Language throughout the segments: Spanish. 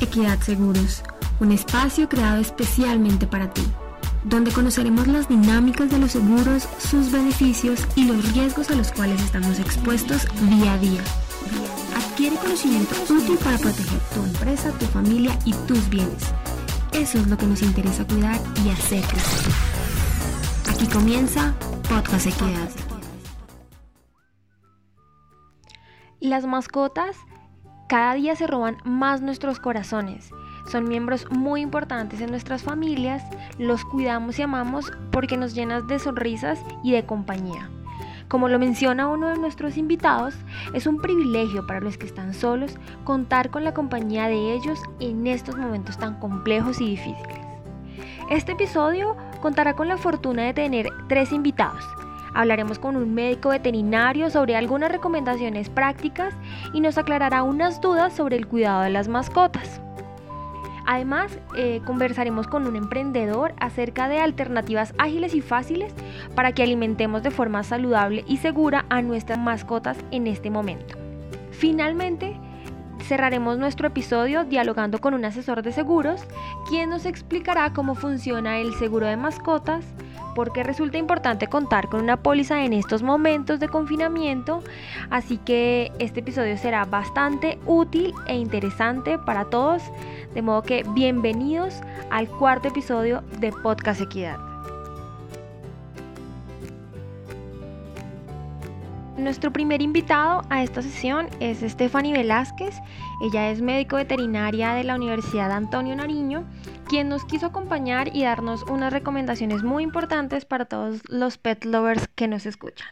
Equidad Seguros, un espacio creado especialmente para ti, donde conoceremos las dinámicas de los seguros, sus beneficios y los riesgos a los cuales estamos expuestos día a día. Adquiere conocimiento útil para proteger tu empresa, tu familia y tus bienes. Eso es lo que nos interesa cuidar y hacer crecer. Aquí comienza Podcast Equidad. Las mascotas cada día se roban más nuestros corazones. Son miembros muy importantes en nuestras familias, los cuidamos y amamos porque nos llenas de sonrisas y de compañía. Como lo menciona uno de nuestros invitados, es un privilegio para los que están solos contar con la compañía de ellos en estos momentos tan complejos y difíciles. Este episodio contará con la fortuna de tener tres invitados. Hablaremos con un médico veterinario sobre algunas recomendaciones prácticas y nos aclarará unas dudas sobre el cuidado de las mascotas. Además, eh, conversaremos con un emprendedor acerca de alternativas ágiles y fáciles para que alimentemos de forma saludable y segura a nuestras mascotas en este momento. Finalmente, cerraremos nuestro episodio dialogando con un asesor de seguros, quien nos explicará cómo funciona el seguro de mascotas, porque resulta importante contar con una póliza en estos momentos de confinamiento, así que este episodio será bastante útil e interesante para todos, de modo que bienvenidos al cuarto episodio de Podcast Equidad. Nuestro primer invitado a esta sesión es Stephanie Velázquez. Ella es médico veterinaria de la Universidad Antonio Nariño, quien nos quiso acompañar y darnos unas recomendaciones muy importantes para todos los pet lovers que nos escuchan.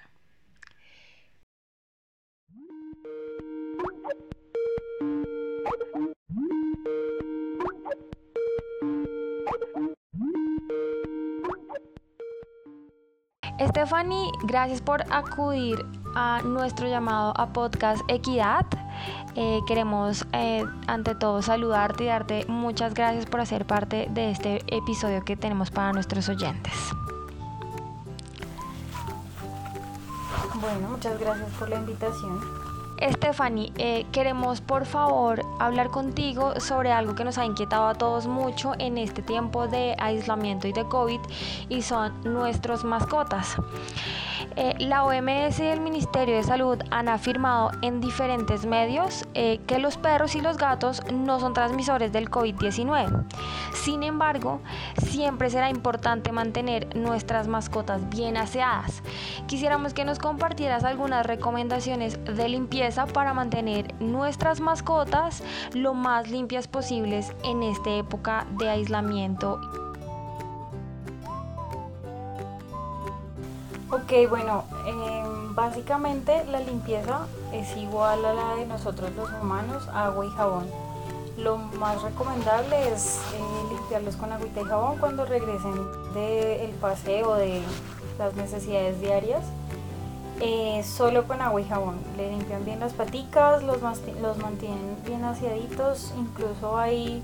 Stephanie, gracias por acudir a nuestro llamado a podcast Equidad. Eh, queremos eh, ante todo saludarte y darte muchas gracias por hacer parte de este episodio que tenemos para nuestros oyentes. Bueno, muchas gracias por la invitación. Stephanie, eh, queremos por favor hablar contigo sobre algo que nos ha inquietado a todos mucho en este tiempo de aislamiento y de COVID y son nuestros mascotas. Eh, la OMS y el Ministerio de Salud han afirmado en diferentes medios eh, que los perros y los gatos no son transmisores del COVID-19. Sin embargo, siempre será importante mantener nuestras mascotas bien aseadas. Quisiéramos que nos compartieras algunas recomendaciones de limpieza para mantener nuestras mascotas lo más limpias posibles en esta época de aislamiento. Ok, bueno, em, básicamente la limpieza es igual a la de nosotros los humanos, agua y jabón. Lo más recomendable es eh, limpiarlos con agüita y jabón cuando regresen del paseo, de las necesidades diarias. Eh, solo con agua y jabón. Le limpian bien las paticas, los, los mantienen bien aseaditos, incluso hay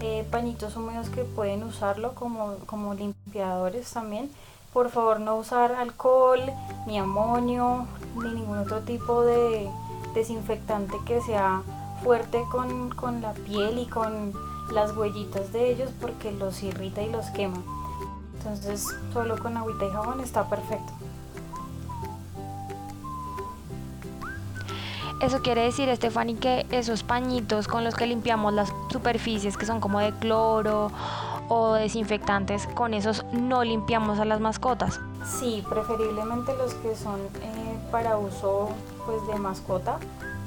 eh, pañitos húmedos que pueden usarlo como, como limpiadores también por favor no usar alcohol, ni amonio, ni ningún otro tipo de desinfectante que sea fuerte con, la piel y con las huellitas de ellos porque los irrita y los quema. Entonces solo con agüita y jabón está perfecto. Eso quiere decir, Stephanie, que esos pañitos con los que limpiamos las superficies que son como de cloro o desinfectantes, con esos no limpiamos a las mascotas. Sí, preferiblemente los que son eh, para uso pues de mascota,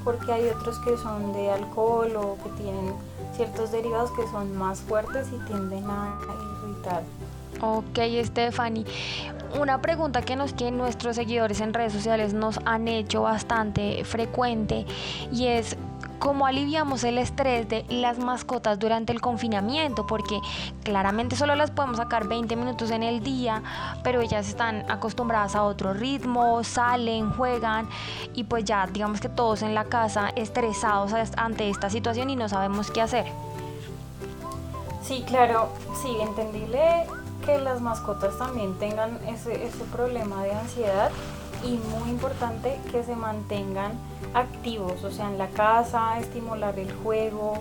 porque hay otros que son de alcohol o que tienen ciertos derivados que son más fuertes y tienden a irritar. Ok, Stephanie. Una pregunta que nos que nuestros seguidores en redes sociales nos han hecho bastante frecuente y es cómo aliviamos el estrés de las mascotas durante el confinamiento, porque claramente solo las podemos sacar 20 minutos en el día, pero ellas están acostumbradas a otro ritmo, salen, juegan y pues ya digamos que todos en la casa estresados ante esta situación y no sabemos qué hacer. Sí, claro, sí, entendible que las mascotas también tengan ese, ese problema de ansiedad y muy importante que se mantengan activos, o sea, en la casa, estimular el juego,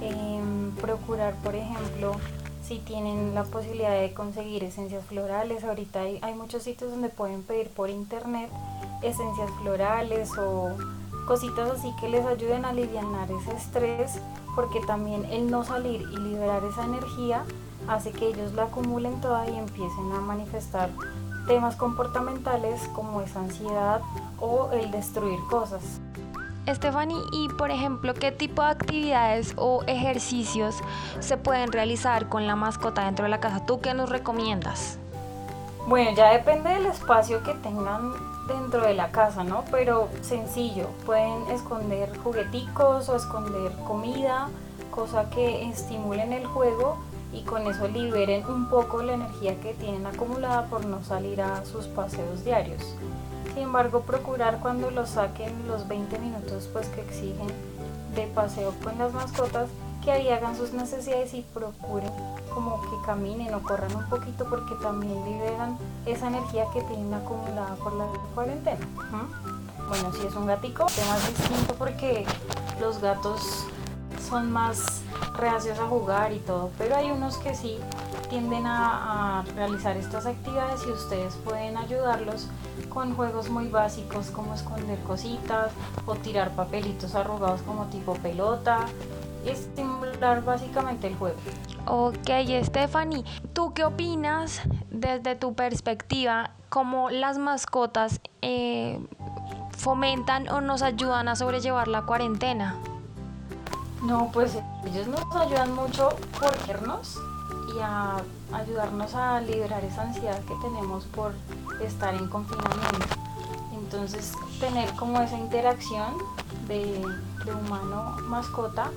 Em, procurar, por ejemplo, si tienen la posibilidad de conseguir esencias florales, ahorita hay, hay muchos sitios donde pueden pedir por internet esencias florales o cositas así que les ayuden a aliviar ese estrés, porque también el no salir y liberar esa energía hace que ellos la acumulen toda y empiecen a manifestar temas comportamentales como esa ansiedad o el destruir cosas. Stephanie, y por ejemplo, ¿qué tipo de actividades o ejercicios se pueden realizar con la mascota dentro de la casa? ¿Tú qué nos recomiendas? Bueno, ya depende del espacio que tengan dentro de la casa, ¿no? Pero sencillo, pueden esconder jugueticos o esconder comida, cosa que estimulen el juego y con eso liberen un poco la energía que tienen acumulada por no salir a sus paseos diarios. Sin embargo, procurar cuando los saquen los 20 minutos pues que exigen de paseo con las mascotas, que ahí hagan sus necesidades y procuren como que caminen o corran un poquito porque también liberan esa energía que tienen acumulada por la cuarentena. Bueno, si es un gatico, tema distinto porque los gatos son más reacios a jugar y todo, pero hay unos que sí tienden a, realizar estas actividades y ustedes pueden ayudarlos con juegos muy básicos como esconder cositas o tirar papelitos arrugados como tipo pelota estimular básicamente el juego. Ok, Stephanie, ¿tú qué opinas desde tu perspectiva cómo las mascotas eh, fomentan o nos ayudan a sobrellevar la cuarentena? No, pues ellos nos ayudan mucho por vernos y a ayudarnos a liberar esa ansiedad que tenemos por estar en confinamiento. Entonces, tener como esa interacción de, de humano-mascota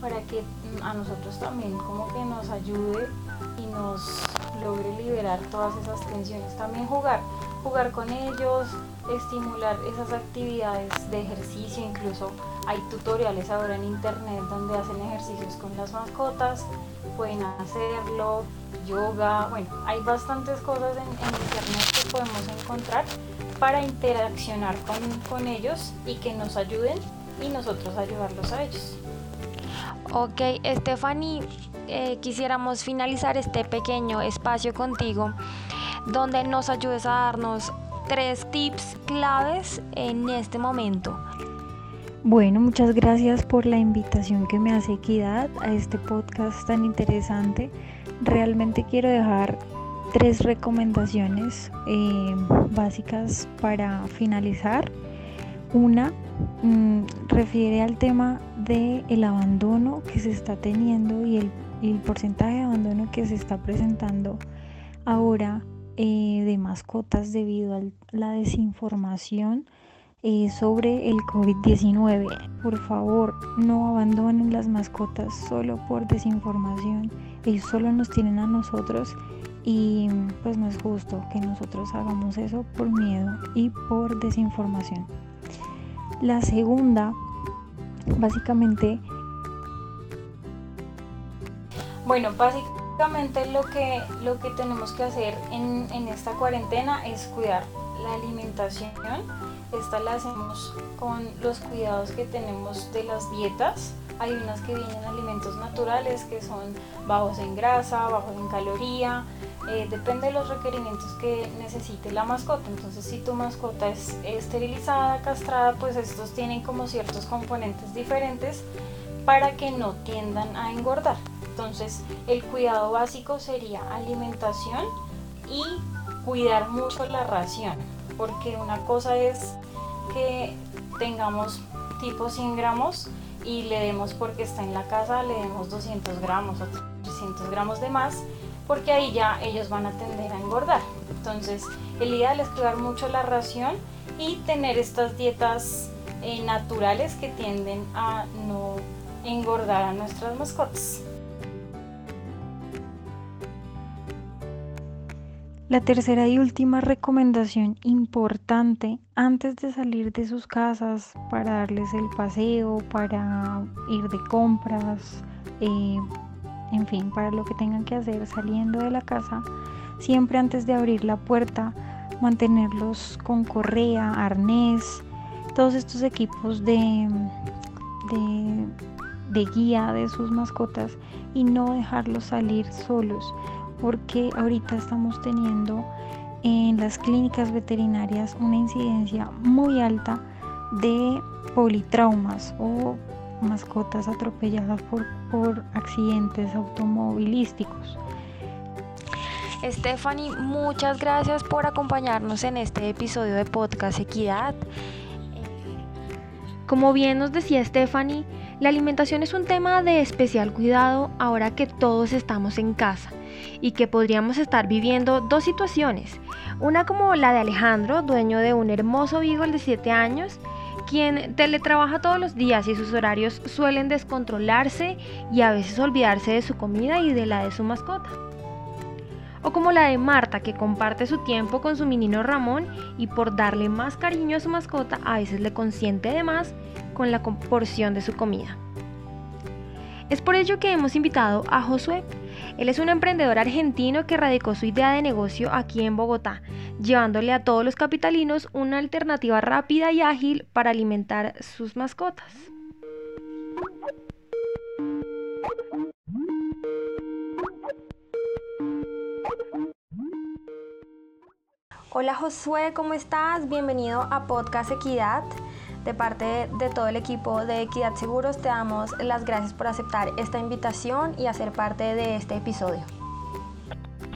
para que a nosotros también como que nos ayude y nos logre liberar todas esas tensiones. También jugar, jugar con ellos, estimular esas actividades de ejercicio, incluso hay tutoriales ahora en internet donde hacen ejercicios con las mascotas, pueden hacerlo, yoga, bueno, hay bastantes cosas en, internet que podemos encontrar para interaccionar con, con ellos y que nos ayuden y nosotros ayudarlos a ellos. Ok, Stephanie, eh, quisiéramos finalizar este pequeño espacio contigo donde nos ayudes a darnos tres tips claves en este momento. Bueno, muchas gracias por la invitación que me hace Equidad a este podcast tan interesante. Realmente quiero dejar tres recomendaciones eh, básicas para finalizar. Una mm, refiere al tema del el abandono que se está teniendo y el, porcentaje de abandono que se está presentando ahora eh, de mascotas debido a la desinformación eh, sobre el COVID-19. Por favor, no abandonen las mascotas solo por desinformación. Ellos solo nos tienen a nosotros y pues no es justo que nosotros hagamos eso por miedo y por desinformación. La segunda, básicamente... Bueno, básicamente lo que, lo que tenemos que hacer en, en esta cuarentena es cuidar la alimentación. Esta la hacemos con los cuidados que tenemos de las dietas. Hay unas que vienen alimentos naturales que son bajos en grasa, bajos en caloría, eh, depende de los requerimientos que necesite la mascota. Entonces, si tu mascota es esterilizada, castrada, pues estos tienen como ciertos componentes diferentes para que no tiendan a engordar. Entonces, el cuidado básico sería alimentación y cuidar mucho la ración, porque una cosa es que tengamos tipo 100 gramos y le demos porque está en la casa, le demos 200 gramos o 300 gramos de más porque ahí ya ellos van a tender a engordar. Entonces, el ideal es cuidar mucho la ración y tener estas dietas eh, naturales que tienden a no engordar a nuestras mascotas. La tercera y última recomendación importante antes de salir de sus casas para darles el paseo, para ir de compras, eh, en fin, para lo que tengan que hacer saliendo de la casa, siempre antes de abrir la puerta, mantenerlos con correa, arnés, todos estos equipos de, de guía de sus mascotas y no dejarlos salir solos, porque ahorita estamos teniendo en las clínicas veterinarias una incidencia muy alta de politraumas o mascotas atropelladas por, por accidentes automovilísticos. Stephanie, muchas gracias por acompañarnos en este episodio de Podcast Equidad. Como bien nos decía Stephanie, la alimentación es un tema de especial cuidado ahora que todos estamos en casa y que podríamos estar viviendo dos situaciones. Una como la de Alejandro, dueño de un hermoso beagle de 7 años, quien teletrabaja todos los días y sus horarios suelen descontrolarse y a veces olvidarse de su comida y de la de su mascota. O como la de Marta, que comparte su tiempo con su menino Ramón y por darle más cariño a su mascota a veces le consiente de más con la porción de su comida. Es por ello que hemos invitado a Josué. Él es un emprendedor argentino que radicó su idea de negocio aquí en Bogotá, llevándole a todos los capitalinos una alternativa rápida y ágil para alimentar sus mascotas. Hola Josué, ¿cómo estás? Bienvenido a Podcast Equidad. De parte de todo el equipo de Equidad Seguros te damos las gracias por aceptar esta invitación y hacer parte de este episodio.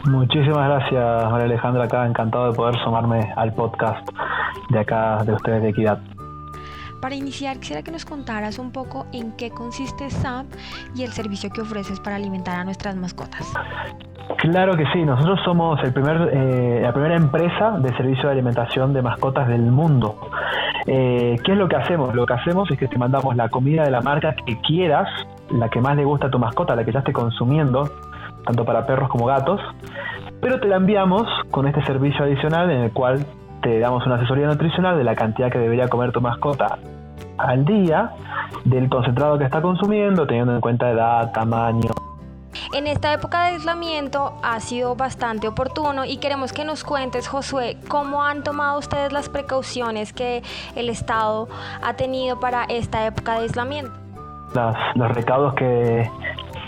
Muchísimas gracias, María Alejandra, acá encantado de poder sumarme al podcast de acá de ustedes de Equidad. Para iniciar, quisiera que nos contaras un poco en qué consiste SAP y el servicio que ofreces para alimentar a nuestras mascotas. Claro que sí, nosotros somos el primer, eh, la primera empresa de servicio de alimentación de mascotas del mundo. Eh, ¿Qué es lo que hacemos? Lo que hacemos es que te mandamos la comida de la marca que quieras, la que más le gusta a tu mascota, la que ya esté consumiendo, tanto para perros como gatos, pero te la enviamos con este servicio adicional en el cual te damos una asesoría nutricional de la cantidad que debería comer tu mascota al día, del concentrado que está consumiendo, teniendo en cuenta edad, tamaño, en esta época de aislamiento ha sido bastante oportuno y queremos que nos cuentes, Josué, cómo han tomado ustedes las precauciones que el Estado ha tenido para esta época de aislamiento. los recaudos que,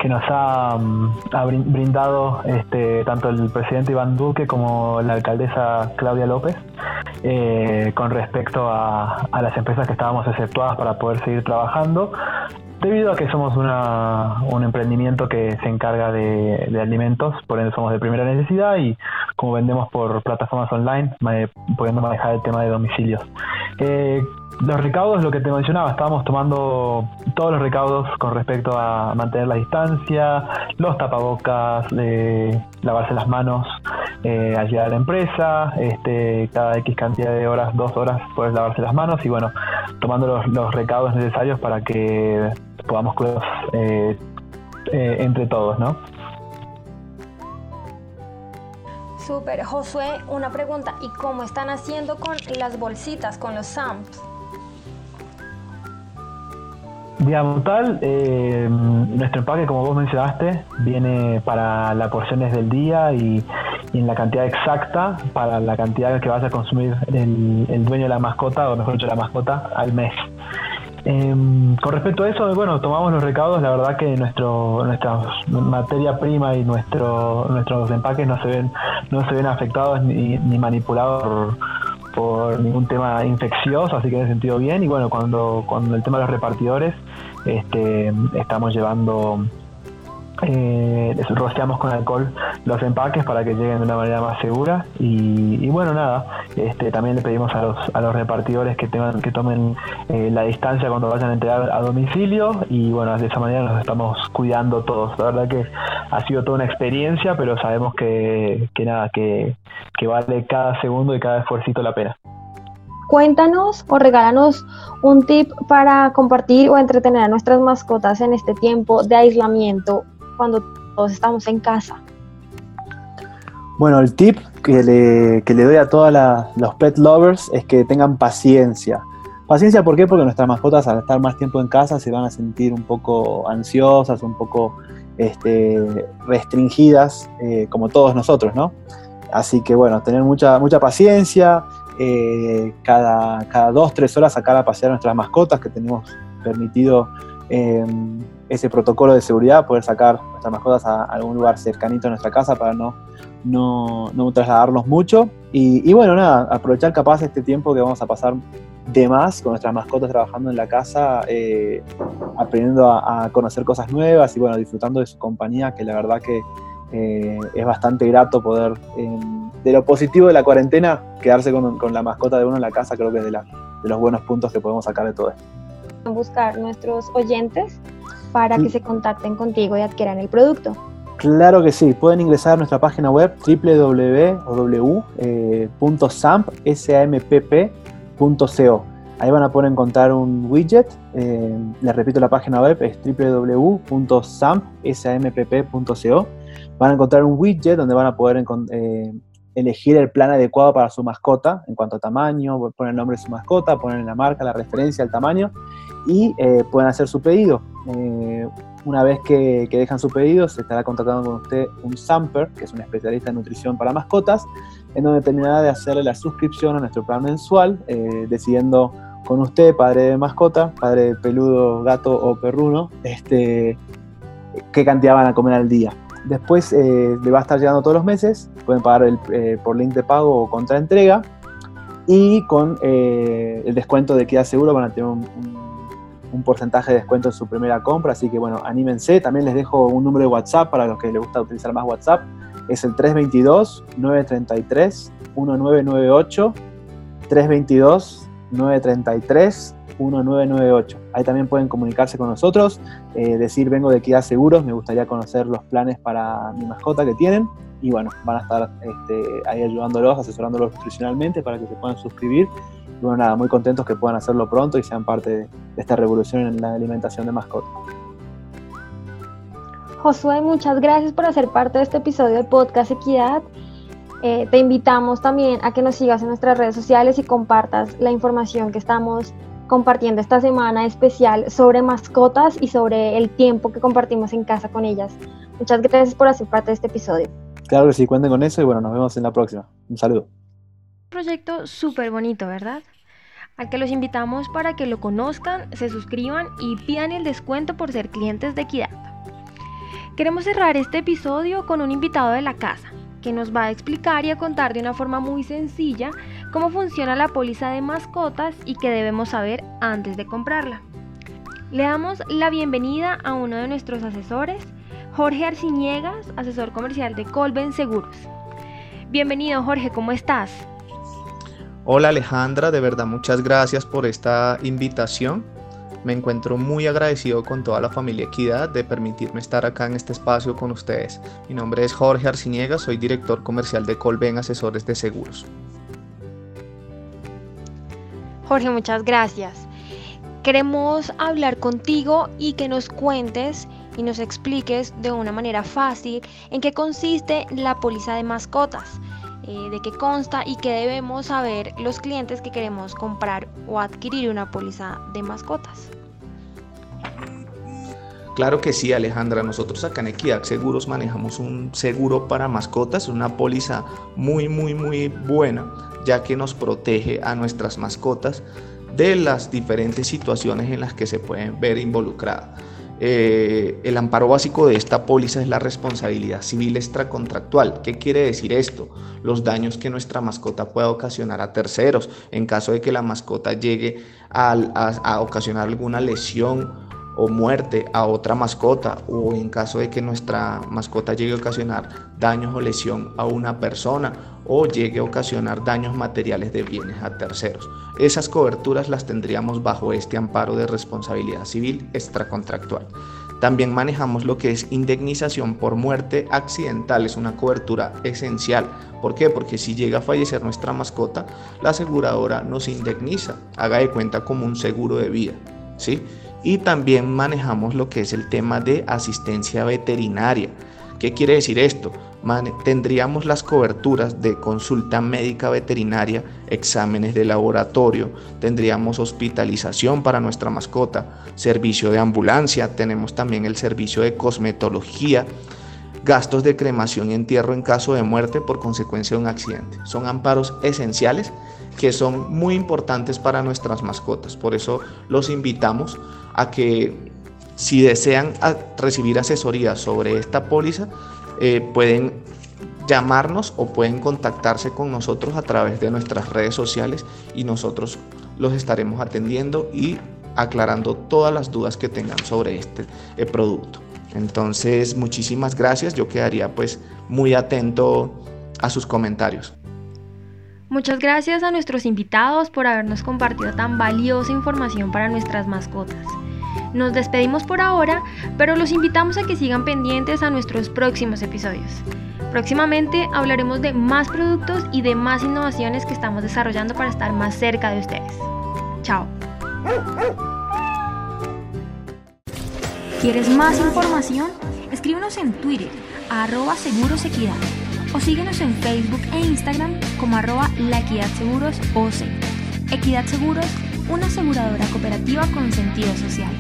nos ha, mm, brindado este, tanto el presidente Iván Duque como la alcaldesa Claudia López eh, con respecto a, a, las empresas que estábamos exceptuadas para poder seguir trabajando. Debido a que somos un emprendimiento que se encarga de, alimentos, por ende somos de primera necesidad y como vendemos por plataformas online, pudiendo manejar el tema de domicilios. Eh, los recaudos, lo que te mencionaba, estábamos tomando todos los recaudos con respecto a mantener la distancia, los tapabocas, lavarse las manos eh, al a la empresa, este, cada X cantidad de horas, dos horas, puedes lavarse las manos y bueno, tomando los, los recaudos necesarios para que podamos cuidar eh, eh, entre todos, ¿no? Super, Josué, una pregunta, ¿y cómo están haciendo con las bolsitas, con los SAMPs? Digamos tal, eh, nuestro empaque, como vos mencionaste, viene para las porciones del día y, en la cantidad exacta para la cantidad que vaya a consumir el, dueño de la mascota, o mejor dicho, la mascota, al mes. Em, con respecto a eso, bueno, tomamos los recaudos, la verdad que nuestro, nuestra materia prima y nuestro, nuestros empaques no se ven, no se ven afectados ni, ni manipulados por por ningún tema infeccioso, así que en ese sentido bien. Y bueno, cuando, cuando el tema de los repartidores, este, estamos llevando eh, rociamos con alcohol los empaques para que lleguen de una manera más segura. Y, bueno nada este, también le pedimos a los, a los repartidores que tengan que tomen eh, la distancia cuando vayan a entregar a domicilio. Y bueno de esa manera nos estamos cuidando todos. La verdad que ha sido toda una experiencia pero sabemos que, que nada que, que vale cada segundo y cada esfuerzo la pena. Cuéntanos o regálanos un tip para compartir o entretener a nuestras mascotas en este tiempo de aislamiento cuando todos estamos en casa? Bueno, el tip que le, que le doy a todos los pet lovers es que tengan paciencia. Paciencia, ¿por qué? Porque nuestras mascotas al estar más tiempo en casa se van a sentir un poco ansiosas, un poco este, restringidas, eh, como todos nosotros, ¿no? Así que bueno, tener mucha, mucha paciencia, eh, cada, cada dos, tres horas sacar a pasear a nuestras mascotas que tenemos permitido eh, ese protocolo de seguridad, poder sacar nuestras mascotas a algún lugar cercanito a nuestra casa para no, no, no trasladarnos mucho. Y, y, bueno, nada, aprovechar capaz este tiempo que vamos a pasar de más con nuestras mascotas trabajando en la casa, eh, aprendiendo a, conocer cosas nuevas y bueno, disfrutando de su compañía, que la verdad que eh, es bastante grato poder, de lo positivo de la cuarentena, quedarse con, con, la mascota de uno en la casa, creo que es de, la, de los buenos puntos que podemos sacar de todo esto. Buscar nuestros oyentes para que se contacten contigo y adquieran el producto. Claro que sí, pueden ingresar a nuestra página web www.sampp.co. Ahí van a poder encontrar un widget. Eh, les repito, la página web es www.sampp.co. Van a encontrar un widget donde van a poder eh, elegir el plan adecuado para su mascota en cuanto a tamaño, poner el nombre de su mascota, poner la marca, la referencia, el tamaño y eh, pueden hacer su pedido. Una vez que, dejan su pedido, se estará contactando con usted un Samper, que es un especialista en nutrición para mascotas, en donde terminará de hacerle la suscripción a nuestro plan mensual, eh, decidiendo con usted, padre de mascota, padre peludo, gato o perruno, este, qué cantidad van a comer al día. Después le va a estar llegando todos los meses, pueden pagar el, por link de pago o contra entrega, y con el descuento de Queda Seguro van a tener un un porcentaje de descuento en su primera compra, así que bueno, anímense. También les dejo un número de WhatsApp para los que les gusta utilizar más WhatsApp. Es el 322-933-1998. 322-933-1998. Ahí también pueden comunicarse con nosotros, eh, decir vengo de Equidad Seguros, me gustaría conocer los planes para mi mascota que tienen. Y bueno, van a estar este, ahí ayudándolos, asesorándolos nutricionalmente para que se puedan suscribir y bueno, nada, muy contentos que puedan hacerlo pronto y sean parte de, esta revolución en la alimentación de mascotas. Josué, muchas gracias por hacer parte de este episodio de Podcast Equidad. Eh, te invitamos también a que nos sigas en nuestras redes sociales y compartas la información que estamos compartiendo esta semana especial sobre mascotas y sobre el tiempo que compartimos en casa con ellas. Muchas gracias por hacer parte de este episodio. Claro que sí, cuenten con eso y bueno, nos vemos en la próxima. Un saludo proyecto súper bonito, ¿verdad? Al que los invitamos para que lo conozcan, se suscriban y pidan el descuento por ser clientes de Equidad. Queremos cerrar este episodio con un invitado de la casa que nos va a explicar y a contar de una forma muy sencilla cómo funciona la póliza de mascotas y qué debemos saber antes de comprarla. Le damos la bienvenida a uno de nuestros asesores, Jorge Arciniegas, asesor comercial de Colben Seguros. Bienvenido Jorge, ¿cómo estás? Hola Alejandra, de verdad muchas gracias por esta invitación. Me encuentro muy agradecido con toda la familia Equidad de permitirme estar acá en este espacio con ustedes. Mi nombre es Jorge Arciniega, soy director comercial de Colben Asesores de Seguros. Jorge, muchas gracias. Queremos hablar contigo y que nos cuentes y nos expliques de una manera fácil en qué consiste la póliza de mascotas. Eh, de qué consta y qué debemos saber los clientes que queremos comprar o adquirir una póliza de mascotas. Claro que sí, Alejandra. Nosotros acá en Equidad Seguros manejamos un seguro para mascotas, una póliza muy, muy, muy buena, ya que nos protege a nuestras mascotas de las diferentes situaciones en las que se pueden ver involucradas. Eh, el amparo básico de esta póliza es la responsabilidad civil extracontractual. ¿Qué quiere decir esto? Los daños que nuestra mascota pueda ocasionar a terceros en caso de que la mascota llegue a ocasionar alguna lesión o muerte a otra mascota o en caso de que nuestra mascota llegue a ocasionar daños o lesión a una persona o llegue a ocasionar daños materiales de bienes a terceros. Esas coberturas las tendríamos bajo este amparo de responsabilidad civil extracontractual. También manejamos lo que es indemnización por muerte accidental, es una cobertura esencial. ¿Por qué? Porque si llega a fallecer nuestra mascota, la aseguradora nos indemniza, haga de cuenta como un seguro de vida. ¿sí? Y también manejamos lo que es el tema de asistencia veterinaria. ¿Qué quiere decir esto? tendríamos las coberturas de consulta médica veterinaria, exámenes de laboratorio, tendríamos hospitalización para nuestra mascota, servicio de ambulancia, tenemos también el servicio de cosmetología, gastos de cremación y entierro en caso de muerte por consecuencia de un accidente. Son amparos esenciales que son muy importantes para nuestras mascotas. Por eso los invitamos a que Si desean recibir asesoría sobre esta póliza, eh, pueden llamarnos o pueden contactarse con nosotros a través de nuestras redes sociales y nosotros los estaremos atendiendo y aclarando todas las dudas que tengan sobre este eh, producto. Entonces, muchísimas gracias. Yo quedaría pues muy atento a sus comentarios. Muchas gracias a nuestros invitados por habernos compartido tan valiosa información para nuestras mascotas. Nos despedimos por ahora, pero los invitamos a que sigan pendientes a nuestros próximos episodios. Próximamente hablaremos de más productos y de más innovaciones que estamos desarrollando para estar más cerca de ustedes. Chao. ¿Quieres más información? Escríbenos en Twitter a arroba segurosequidad o síguenos en Facebook e Instagram como arroba la equidad seguros OC. Equidad Seguros, una aseguradora cooperativa con sentido social.